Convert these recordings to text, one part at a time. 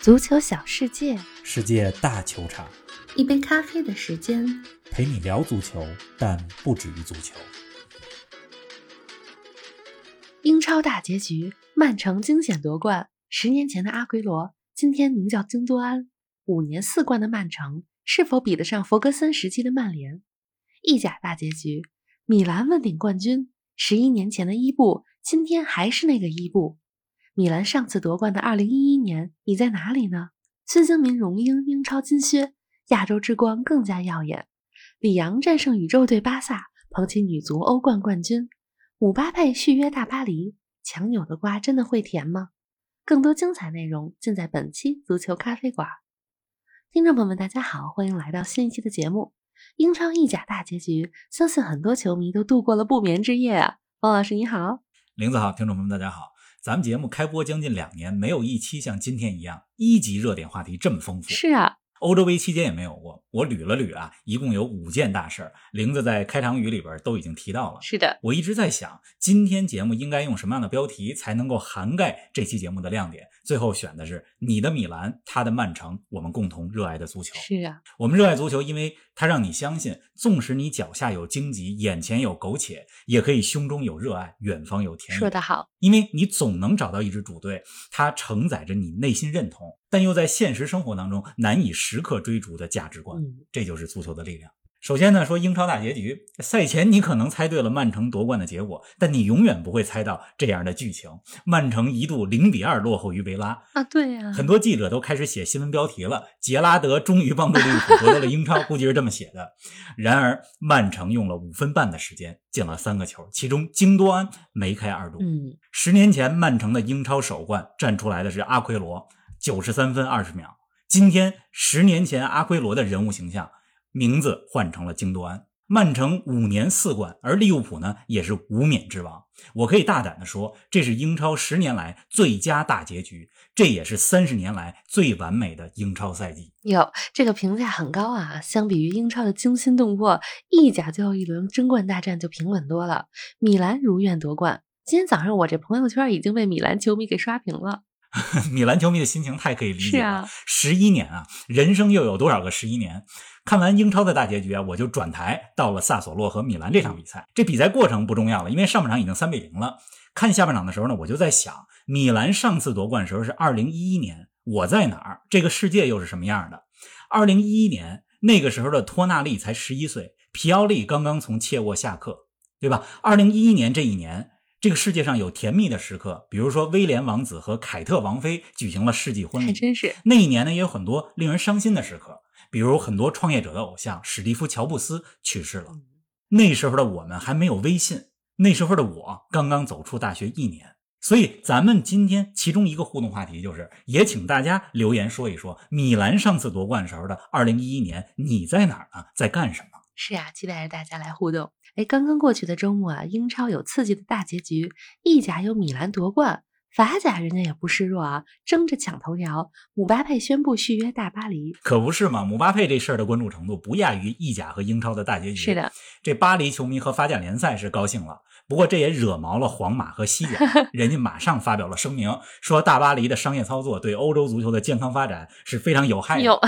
足球小世界，世界大球场，一杯咖啡的时间。陪你聊足球，但不止于足球。英超大结局，曼城惊险夺冠。十年前的阿圭罗，今天名叫京多安。五年四冠的曼城，是否比得上弗格森时期的曼联？意甲大结局，米兰问鼎冠军。十一年前的伊布，今天还是那个伊布。米兰上次夺冠的二零一一年，你在哪里呢？孙兴民荣膺英超金靴，亚洲之光更加耀眼。里昂战胜宇宙队巴萨，捧起女足欧冠冠军。姆巴佩续约大巴黎，强扭的瓜真的会甜吗？更多精彩内容尽在本期足球咖啡馆。听众朋友们，大家好，欢迎来到新一期的节目。英超意甲大结局，相信很多球迷都度过了不眠之夜啊。王老师你好，林子好，听众朋友们大家好。咱们节目开播将近两年，没有一期像今天一样一级热点话题这么丰富。是啊。欧洲杯期间也没有过，我捋了捋啊，一共有五件大事儿。玲子在开场语里边都已经提到了。是的，我一直在想，今天节目应该用什么样的标题才能够涵盖这期节目的亮点？最后选的是你的米兰，他的曼城，我们共同热爱的足球。是啊，我们热爱足球，因为它让你相信，纵使你脚下有荆棘，眼前有苟且，也可以胸中有热爱，远方有田野。说得好，因为你总能找到一支主队，它承载着你内心认同。但又在现实生活当中难以时刻追逐的价值观，这就是足球的力量。首先呢，说英超大结局，赛前你可能猜对了曼城夺冠的结果，但你永远不会猜到这样的剧情：曼城一度零比二落后于维拉啊！对呀，很多记者都开始写新闻标题了：杰拉德终于帮助利物浦夺得了英超，估计是这么写的。然而，曼城用了五分半的时间进了三个球，其中京多安梅开二度。嗯，十年前曼城的英超首冠站出来的是阿奎罗。九十三分二十秒。今天十年前阿圭罗的人物形象名字换成了京多安。曼城五年四冠，而利物浦呢也是无冕之王。我可以大胆的说，这是英超十年来最佳大结局，这也是三十年来最完美的英超赛季。哟，这个评价很高啊！相比于英超的惊心动魄，意甲最后一轮争冠大战就平稳多了。米兰如愿夺冠。今天早上我这朋友圈已经被米兰球迷给刷屏了。米兰球迷的心情太可以理解了。十一年啊，人生又有多少个十一年？看完英超的大结局啊，我就转台到了萨索洛和米兰这场比赛。这比赛过程不重要了，因为上半场已经三比零了。看下半场的时候呢，我就在想，米兰上次夺冠时候是二零一一年，我在哪儿？这个世界又是什么样的？二零一一年那个时候的托纳利才十一岁，皮奥利刚刚从切沃下课，对吧？二零一一年这一年。这个世界上有甜蜜的时刻，比如说威廉王子和凯特王妃举行了世纪婚礼，还真是。那一年呢，也有很多令人伤心的时刻，比如很多创业者的偶像史蒂夫·乔布斯去世了。那时候的我们还没有微信，那时候的我刚刚走出大学一年，所以咱们今天其中一个互动话题就是，也请大家留言说一说，米兰上次夺冠时候的2011年，你在哪儿呢？在干什么？是啊，期待着大家来互动。哎，刚刚过去的周末啊，英超有刺激的大结局，意甲有米兰夺冠，法甲人家也不示弱啊，争着抢头条。姆巴佩宣布续约大巴黎，可不是嘛？姆巴佩这事儿的关注程度不亚于意甲和英超的大结局。是的，这巴黎球迷和法甲联赛是高兴了，不过这也惹毛了皇马和西甲，人家马上发表了声明，说大巴黎的商业操作对欧洲足球的健康发展是非常有害的。有，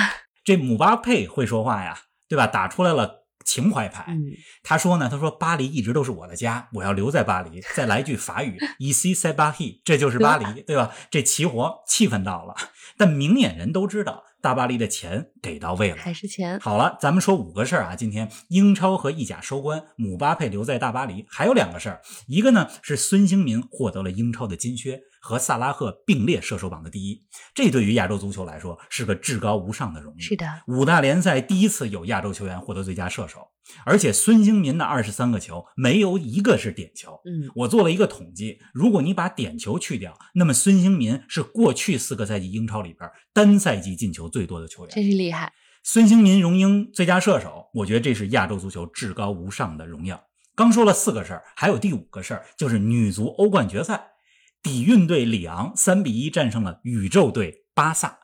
这姆巴佩会说话呀，对吧？打出来了。情怀派，他说呢，他说巴黎一直都是我的家，我要留在巴黎。再来句法语，ici c'est Paris，这就是巴黎，对吧？这齐活气氛到了。但明眼人都知道，大巴黎的钱给到位了，还是钱。好了，咱们说五个事儿啊。今天英超和意甲收官，姆巴佩留在大巴黎，还有两个事儿，一个呢是孙兴民获得了英超的金靴。和萨拉赫并列射手榜的第一，这对于亚洲足球来说是个至高无上的荣誉。是的，五大联赛第一次有亚洲球员获得最佳射手，而且孙兴民的二十三个球没有一个是点球。嗯，我做了一个统计，如果你把点球去掉，那么孙兴民是过去四个赛季英超里边单赛季进球最多的球员。真是厉害！孙兴民荣膺最佳射手，我觉得这是亚洲足球至高无上的荣耀。刚说了四个事儿，还有第五个事儿，就是女足欧冠决赛。底蕴队里昂三比一战胜了宇宙队巴萨。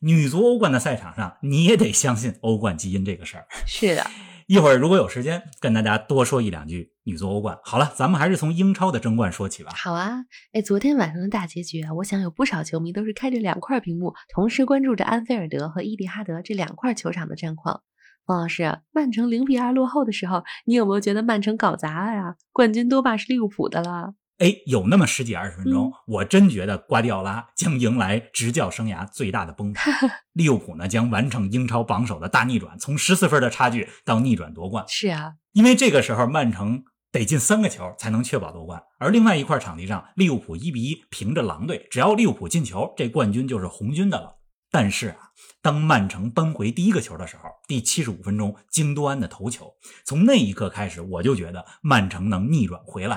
女足欧冠的赛场上，你也得相信欧冠基因这个事儿。是的，一会儿如果有时间，跟大家多说一两句女足欧冠。好了，咱们还是从英超的争冠说起吧。好啊，哎，昨天晚上的大结局啊，我想有不少球迷都是开着两块屏幕，同时关注着安菲尔德和伊蒂哈德这两块球场的战况。王老师，曼城零比二落后的时候，你有没有觉得曼城搞砸了呀？冠军多半是利物浦的了。哎，有那么十几二十分钟，我真觉得瓜迪奥拉将迎来执教生涯最大的崩盘，利物浦呢将完成英超榜首的大逆转，从十四分的差距到逆转夺冠。是啊，因为这个时候曼城得进三个球才能确保夺冠，而另外一块场地上，利物浦一比一平着狼队，只要利物浦进球，这冠军就是红军的了。但是啊，当曼城扳回第一个球的时候，第七十五分钟，京多安的头球，从那一刻开始，我就觉得曼城能逆转回来。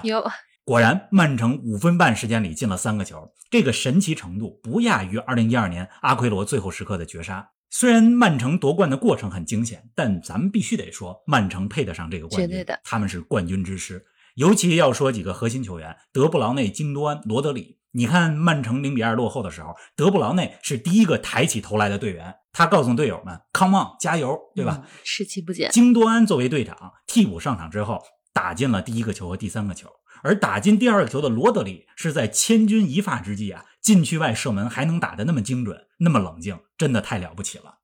有。果然，曼城五分半时间里进了三个球，这个神奇程度不亚于2012年阿奎罗最后时刻的绝杀。虽然曼城夺冠的过程很惊险，但咱们必须得说，曼城配得上这个冠军，绝对的，他们是冠军之师。尤其要说几个核心球员：德布劳内、京多安、罗德里。你看，曼城0比2落后的时候，德布劳内是第一个抬起头来的队员，他告诉队友们：“Come on，加油，对吧？”士气不减。京多安作为队长，替补上场之后，打进了第一个球和第三个球。而打进第二个球的罗德里是在千钧一发之际啊，禁区外射门还能打得那么精准，那么冷静，真的太了不起了。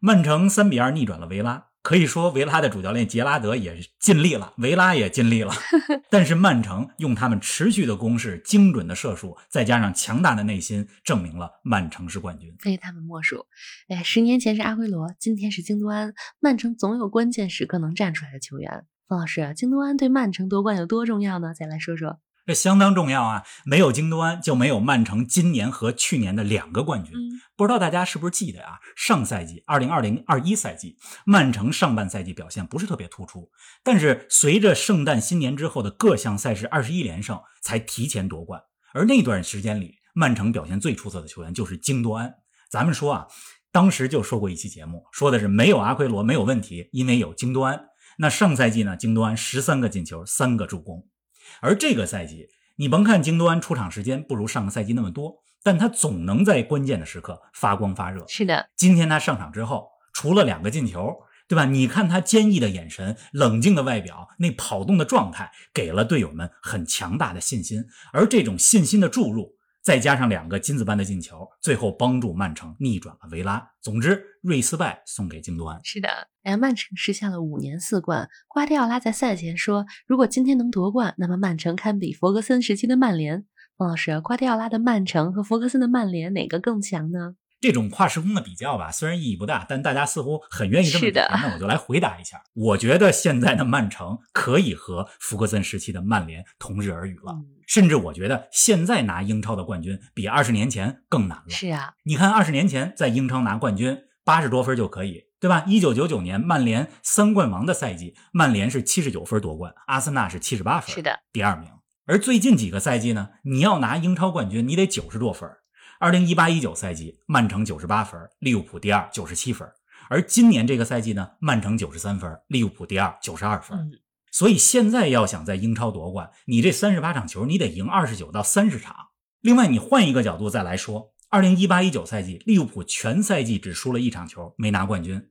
曼城三比二逆转了维拉，可以说维拉的主教练杰拉德也尽力了，维拉也尽力了。但是曼城用他们持续的攻势、精准的射术，再加上强大的内心，证明了曼城是冠军，非他们莫属。哎，十年前是阿圭罗，今天是京多安，曼城总有关键时刻能站出来的球员。方老师，京多安对曼城夺冠有多重要呢？再来说说，这相当重要啊！没有京多安，就没有曼城今年和去年的两个冠军。不知道大家是不是记得啊？上赛季二零二零二一赛季，曼城上半赛季表现不是特别突出，但是随着圣诞新年之后的各项赛事二十一连胜，才提前夺冠。而那段时间里，曼城表现最出色的球员就是京多安。咱们说啊，当时就说过一期节目，说的是没有阿奎罗没有问题，因为有京多安。那上赛季呢？京多安十三个进球，三个助攻。而这个赛季，你甭看京多安出场时间不如上个赛季那么多，但他总能在关键的时刻发光发热。是的，今天他上场之后，除了两个进球，对吧？你看他坚毅的眼神、冷静的外表、那跑动的状态，给了队友们很强大的信心。而这种信心的注入。再加上两个金子般的进球，最后帮助曼城逆转了维拉。总之，瑞斯拜送给京多安。是的，哎，曼城实现了五年四冠。瓜迪奥拉在赛前说：“如果今天能夺冠，那么曼城堪比弗格森时期的曼联。”孟老师，瓜迪奥拉的曼城和弗格森的曼联哪个更强呢？这种跨时空的比较吧，虽然意义不大，但大家似乎很愿意这么比。那我就来回答一下。我觉得现在的曼城可以和弗格森时期的曼联同日而语了。甚至我觉得现在拿英超的冠军比二十年前更难了。是啊，你看二十年前在英超拿冠军八十多分就可以，对吧？一九九九年曼联三冠王的赛季，曼联是七十九分夺冠，阿森纳是七十八分，是的，第二名。而最近几个赛季呢，你要拿英超冠军，你得九十多分。二零一八一九赛季，曼城九十八分，利物浦第二，九十七分。而今年这个赛季呢，曼城九十三分，利物浦第二，九十二分。所以现在要想在英超夺冠，你这三十八场球你得赢二十九到三十场。另外，你换一个角度再来说，二零一八一九赛季利物浦全赛季只输了一场球，没拿冠军。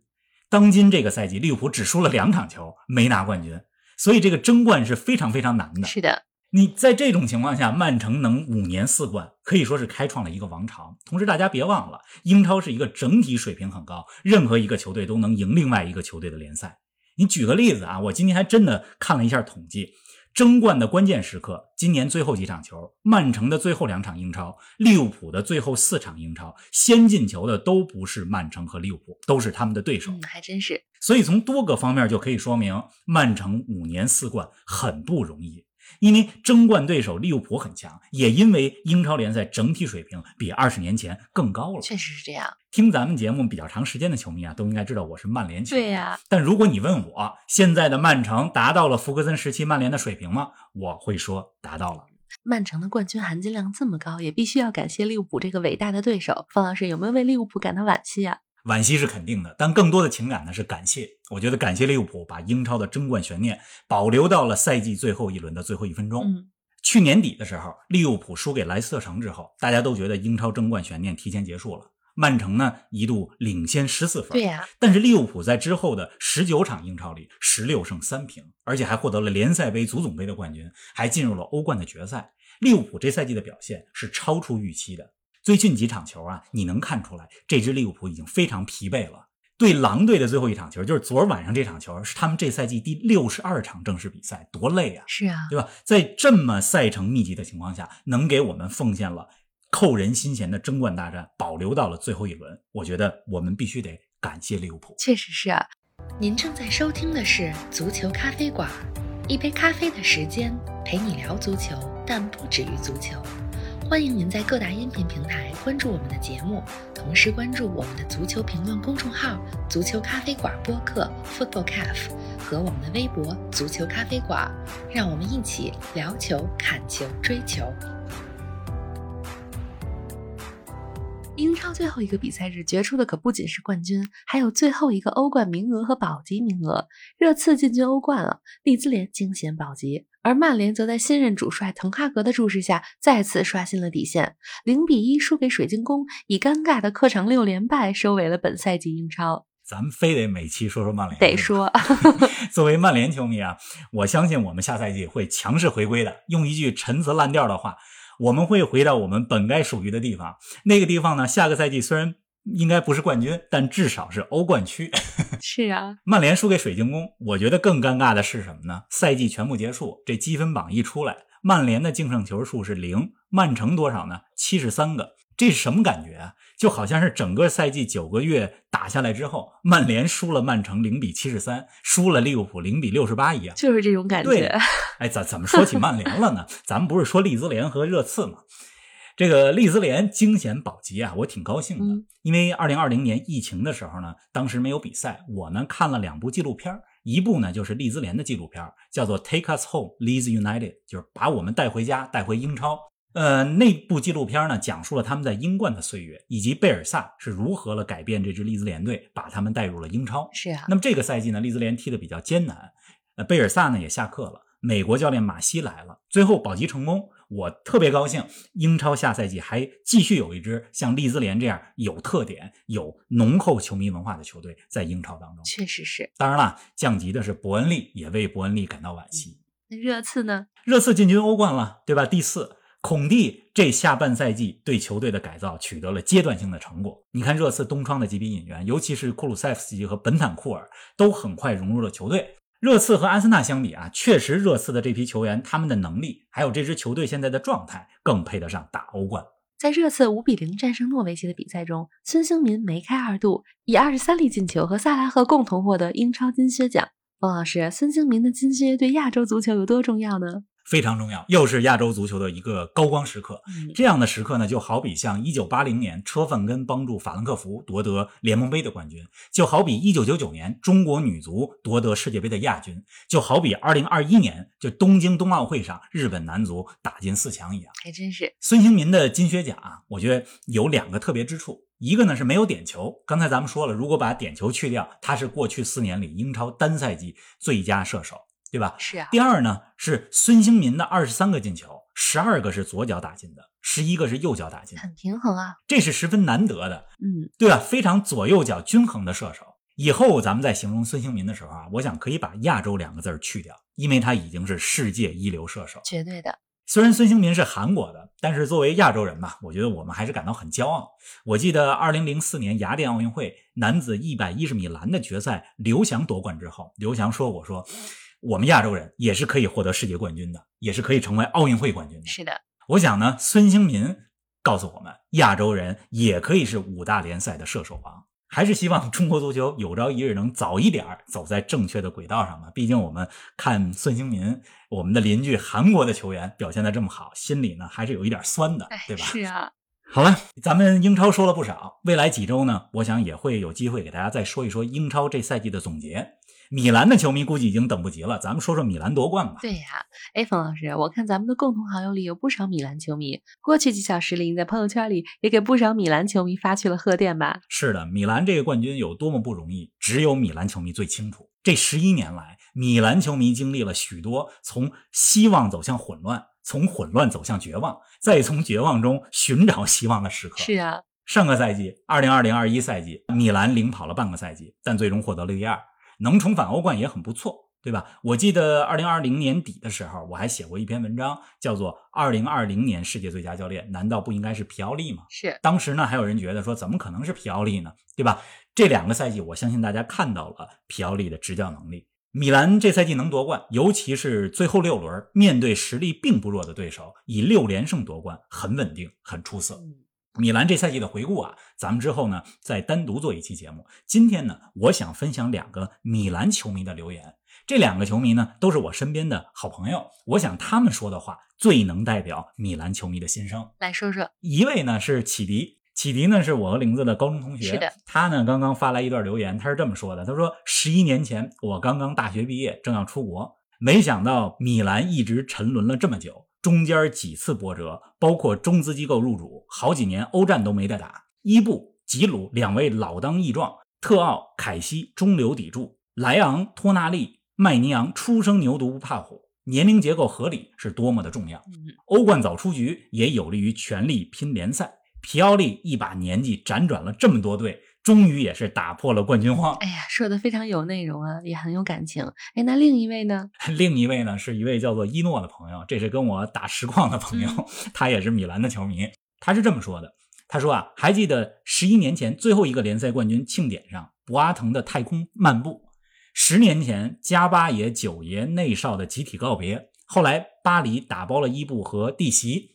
当今这个赛季利物浦只输了两场球，没拿冠军。所以这个争冠是非常非常难的。是的，你在这种情况下，曼城能五年四冠，可以说是开创了一个王朝。同时，大家别忘了，英超是一个整体水平很高，任何一个球队都能赢另外一个球队的联赛。你举个例子啊，我今天还真的看了一下统计，争冠的关键时刻，今年最后几场球，曼城的最后两场英超，利物浦的最后四场英超，先进球的都不是曼城和利物浦，都是他们的对手。嗯，还真是。所以从多个方面就可以说明，曼城五年四冠很不容易。因为争冠对手利物浦很强，也因为英超联赛整体水平比二十年前更高了。确实是这样。听咱们节目比较长时间的球迷啊，都应该知道我是曼联球迷。对呀。但如果你问我现在的曼城达到了福格森时期曼联的水平吗？我会说达到了。曼城的冠军含金量这么高，也必须要感谢利物浦这个伟大的对手。方老师有没有为利物浦感到惋惜啊？惋惜是肯定的，但更多的情感呢是感谢。我觉得感谢利物浦把英超的争冠悬念保留到了赛季最后一轮的最后一分钟。嗯，去年底的时候，利物浦输给莱斯特城之后，大家都觉得英超争冠悬念提前结束了。曼城呢一度领先十四分。对呀、但是利物浦在之后的十九场英超里十六胜三平，而且还获得了联赛杯、足总杯的冠军，还进入了欧冠的决赛。利物浦这赛季的表现是超出预期的。最近几场球啊，你能看出来这支利物浦已经非常疲惫了。对狼队的最后一场球，就是昨儿晚上这场球，是他们这赛季第六十二场正式比赛，多累啊！是啊，对吧？在这么赛程密集的情况下，能给我们奉献了扣人心弦的争冠大战，保留到了最后一轮，我觉得我们必须得感谢利物浦。确实是啊。您正在收听的是《足球咖啡馆》，一杯咖啡的时间陪你聊足球，但不止于足球。欢迎您在各大音频平台关注我们的节目，同时关注我们的足球评论公众号“足球咖啡馆播客 ”（Football Cafe） 和我们的微博“足球咖啡馆”，让我们一起聊球、看球、追球。英超最后一个比赛日决出的可不仅是冠军，还有最后一个欧冠名额和保级名额。热刺进军欧冠了，利兹联惊险保级，而曼联则在新任主帅滕哈格的注视下再次刷新了底线，零比一输给水晶宫，以尴尬的客场六连败收尾了本赛季英超。咱们非得每期说说曼联，得说，作为曼联球迷啊，我相信我们下赛季会强势回归的。用一句陈词滥调的话。我们会回到我们本该属于的地方，那个地方呢？下个赛季虽然应该不是冠军，但至少是欧冠区。是啊，曼联输给水晶宫，我觉得更尴尬的是什么呢？赛季全部结束，这积分榜一出来，曼联的净胜球数是零，曼城多少呢？七十三个，这是什么感觉啊？就好像是整个赛季九个月打下来之后，曼联输了曼城零比七十三，输了利物浦零比六十八一样，就是这种感觉。对，哎，怎怎么说起曼联了呢？咱们不是说利兹联和热刺吗？这个利兹联惊险保级啊，我挺高兴的，嗯、因为二零二零年疫情的时候呢，当时没有比赛，我呢看了两部纪录片，一部呢就是利兹联的纪录片，叫做《Take Us Home, Leeds United》，就是把我们带回家，带回英超。呃，那部纪录片呢，讲述了他们在英冠的岁月，以及贝尔萨是如何了改变这支利兹联队，把他们带入了英超。是啊，那么这个赛季呢，利兹联踢得比较艰难，呃，贝尔萨呢也下课了，美国教练马西来了，最后保级成功，我特别高兴。英超下赛季还继续有一支像利兹联这样有特点、有浓厚球迷文化的球队在英超当中。确实是。当然了，降级的是伯恩利，也为伯恩利感到惋惜。那热刺呢？热刺进军欧冠了，对吧？第四。孔蒂这下半赛季对球队的改造取得了阶段性的成果。你看热刺东窗的几笔引援，尤其是库鲁塞夫斯基和本坦库尔，都很快融入了球队。热刺和阿森纳相比啊，确实热刺的这批球员，他们的能力还有这支球队现在的状态，更配得上打欧冠。在热刺五比零战胜诺维奇的比赛中，孙兴民梅开二度，以二十三粒进球和萨拉赫共同获得英超金靴奖。王老师，孙兴民的金靴对亚洲足球有多重要呢？非常重要，又是亚洲足球的一个高光时刻。嗯、这样的时刻呢，就好比像一九八零年车范根帮助法兰克福夺得联盟杯的冠军，就好比一九九九年中国女足夺得世界杯的亚军，就好比二零二一年就东京冬奥会上日本男足打进四强一样。还真是。孙兴民的金靴奖啊，我觉得有两个特别之处，一个呢是没有点球。刚才咱们说了，如果把点球去掉，他是过去四年里英超单赛季最佳射手。对吧？是啊。第二呢，是孙兴民的二十三个进球，十二个是左脚打进的，十一个是右脚打进的，很平衡啊。这是十分难得的，嗯，对吧？非常左右脚均衡的射手。以后咱们在形容孙兴民的时候啊，我想可以把“亚洲”两个字去掉，因为他已经是世界一流射手，绝对的。虽然孙兴民是韩国的，但是作为亚洲人吧，我觉得我们还是感到很骄傲。我记得二零零四年雅典奥运会男子一百一十米栏的决赛，刘翔夺冠之后，刘翔说：“我说。”我们亚洲人也是可以获得世界冠军的，也是可以成为奥运会冠军的。是的，我想呢，孙兴民告诉我们，亚洲人也可以是五大联赛的射手王。还是希望中国足球有朝一日能早一点走在正确的轨道上吧。毕竟我们看孙兴民，我们的邻居韩国的球员表现的这么好，心里呢还是有一点酸的，对吧？是啊。好了，咱们英超说了不少，未来几周呢，我想也会有机会给大家再说一说英超这赛季的总结。米兰的球迷估计已经等不及了，咱们说说米兰夺冠吧。对呀，哎，冯老师，我看咱们的共同好友里有不少米兰球迷，过去几小时里你在朋友圈里也给不少米兰球迷发去了贺电吧？是的，米兰这个冠军有多么不容易，只有米兰球迷最清楚。这十一年来，米兰球迷经历了许多从希望走向混乱，从混乱走向绝望，再从绝望中寻找希望的时刻。是啊。上个赛季二零二零二一赛季，米兰领跑了半个赛季，但最终获得了第二，能重返欧冠也很不错，对吧？我记得二零二零年底的时候，我还写过一篇文章，叫做《二零二零年世界最佳教练难道不应该是皮奥利吗？》是当时呢，还有人觉得说，怎么可能是皮奥利呢？对吧？这两个赛季，我相信大家看到了皮奥利的执教能力。米兰这赛季能夺冠，尤其是最后六轮，面对实力并不弱的对手，以六连胜夺冠，很稳定，很出色。嗯米兰这赛季的回顾啊，咱们之后呢再单独做一期节目。今天呢，我想分享两个米兰球迷的留言。这两个球迷呢，都是我身边的好朋友，我想他们说的话最能代表米兰球迷的心声。来说说，一位呢是启迪，启迪呢是我和玲子的高中同学。是的，他呢刚刚发来一段留言，他是这么说的：他说十一年前我刚刚大学毕业，正要出国，没想到米兰一直沉沦了这么久，中间几次波折，包括中资机构入主，好几年欧战都没得打。伊布、吉鲁两位老当益壮，特奥、凯西中流砥柱，莱昂、托纳利、麦尼昂初生牛犊不怕虎，年龄结构合理是多么的重要。嗯，欧冠早出局也有利于全力拼联赛。皮奥利一把年纪辗转了这么多队，终于也是打破了冠军荒。哎呀，说的非常有内容啊，也很有感情。哎，那另一位呢？另一位呢是一位叫做伊诺的朋友，这是跟我打实况的朋友，他也是米兰的球迷。他是这么说的：“他说啊，还记得十一年前最后一个联赛冠军庆典上，博阿滕的太空漫步；十年前加巴爷、九爷、内少的集体告别。后来巴黎打包了伊布和蒂席。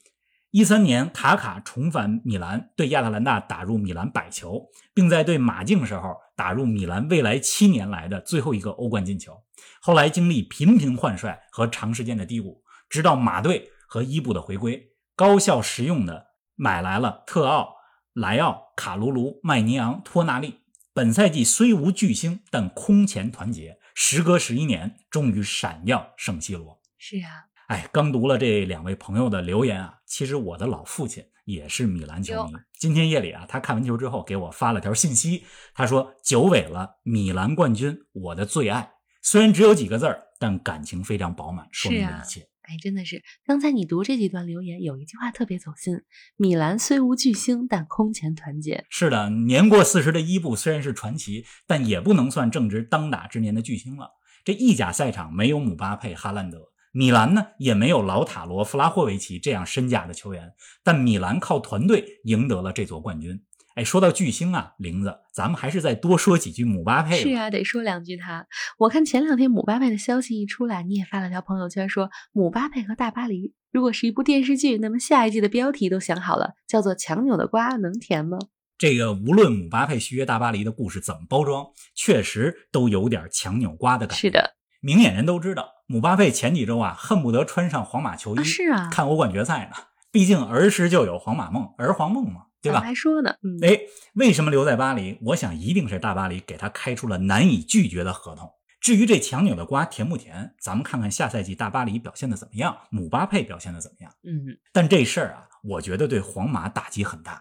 一三年，卡卡重返米兰，对亚特兰大打入米兰百球，并在对马竞时候打入米兰未来七年来的最后一个欧冠进球。后来经历频频换帅和长时间的低谷，直到马队和伊布的回归，高效实用的买来了特奥、莱奥、卡卢卢、麦尼昂、托纳利。本赛季虽无巨星，但空前团结，时隔十一年，终于闪耀圣西罗。是啊，哎，刚读了这两位朋友的留言啊，其实我的老父亲也是米兰球迷。今天夜里啊，他看完球之后给我发了条信息，他说：“久违了，米兰冠军，我的最爱。”虽然只有几个字儿，但感情非常饱满，说明了一切。哎，真的是，刚才你读这几段留言，有一句话特别走心：米兰虽无巨星，但空前团结。是的，年过四十的伊布虽然是传奇，但也不能算正值当打之年的巨星了。这意甲赛场没有姆巴佩、哈兰德，米兰呢也没有老塔罗、弗拉霍维奇这样身价的球员，但米兰靠团队赢得了这座冠军。哎，说到巨星啊，玲子，咱们还是再多说几句姆巴佩。是啊，得说两句他。我看前两天姆巴佩的消息一出来，你也发了条朋友圈说，姆巴佩和大巴黎如果是一部电视剧，那么下一季的标题都想好了，叫做《强扭的瓜能甜吗》。这个无论姆巴佩续约大巴黎的故事怎么包装，确实都有点强扭瓜的感觉。是的，明眼人都知道，姆巴佩前几周啊，恨不得穿上皇马球衣、啊是啊看欧冠决赛呢。毕竟儿时就有皇马梦，儿皇梦嘛，对吧？还说呢，嗯，哎，为什么留在巴黎？我想一定是大巴黎给他开出了难以拒绝的合同。至于这强扭的瓜甜不甜，咱们看看下赛季大巴黎表现的怎么样，姆巴佩表现的怎么样。嗯，但这事儿啊，我觉得对皇马打击很大。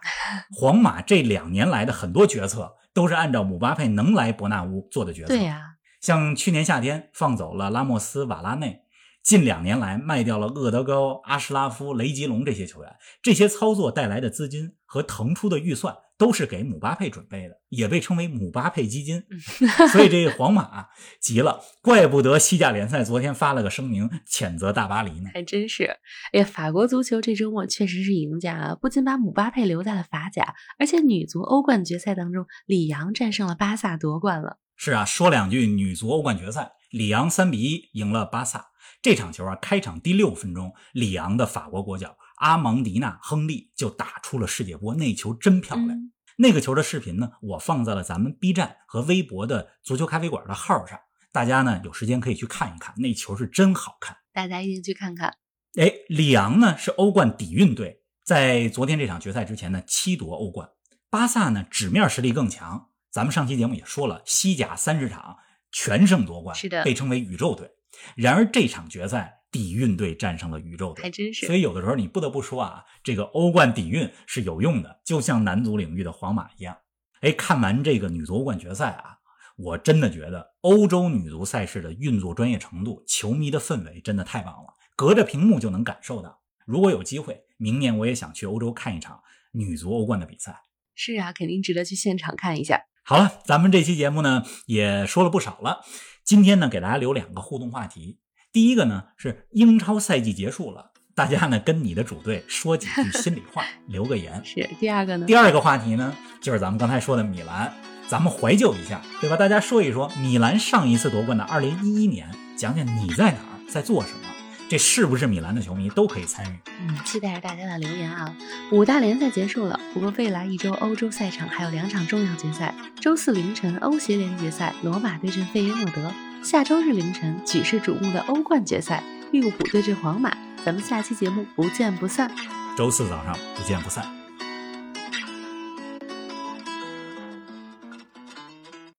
皇马这两年来的很多决策都是按照姆巴佩能来伯纳乌做的决策。对呀、像去年夏天放走了拉莫斯、瓦拉内，近两年来卖掉了厄德高、阿什拉夫、雷吉隆这些球员，这些操作带来的资金和腾出的预算都是给姆巴佩准备的，也被称为姆巴佩基金。所以这皇马急了，怪不得西甲联赛昨天发了个声明谴责大巴黎呢。还真是。哎呀，法国足球这周末确实是赢家啊！不仅把姆巴佩留在了法甲，而且女足欧冠决赛当中，里昂战胜了巴萨夺冠了。是啊，说两句女足欧冠决赛，里昂三比一赢了巴萨。这场球啊，开场第六分钟，里昂的法国国脚阿芒迪纳·亨利就打出了世界波，那球真漂亮。嗯那个球的视频呢，我放在了咱们 B 站和微博的足球咖啡馆的号上，大家呢有时间可以去看一看，那球是真好看。大家一定去看看。哎，里昂呢是欧冠底蕴队，在昨天这场决赛之前呢，七夺欧冠。巴萨呢纸面实力更强，咱们上期节目也说了，西甲三十场全胜夺冠，是的被称为宇宙队。然而这场决赛，底蕴队战胜了宇宙队，还真是所以有的时候你不得不说啊，这个欧冠底蕴是有用的，就像男足领域的皇马一样。哎，看完这个女足欧冠决赛啊，我真的觉得欧洲女足赛事的运作专业程度、球迷的氛围真的太棒了，隔着屏幕就能感受到。如果有机会，明年我也想去欧洲看一场女足欧冠的比赛。是啊，肯定值得去现场看一下。好了，咱们这期节目呢也说了不少了，今天呢给大家留两个互动话题。第一个呢是英超赛季结束了，大家呢跟你的主队说几句心里话，留个言。是第二个呢？第二个话题呢就是咱们刚才说的米兰，咱们怀旧一下，对吧？大家说一说米兰上一次夺冠的二零一一年，讲讲你在哪儿，在做什么。这是不是米兰的球迷都可以参与？嗯，期待着大家的留言啊！五大联赛结束了，不过未来一周欧洲赛场还有两场重要决赛。周四凌晨欧协联决赛，罗马对阵费耶诺德；下周日凌晨举世瞩目的欧冠决赛，利物浦对阵皇马。咱们下期节目不见不散。周四早上不见不散。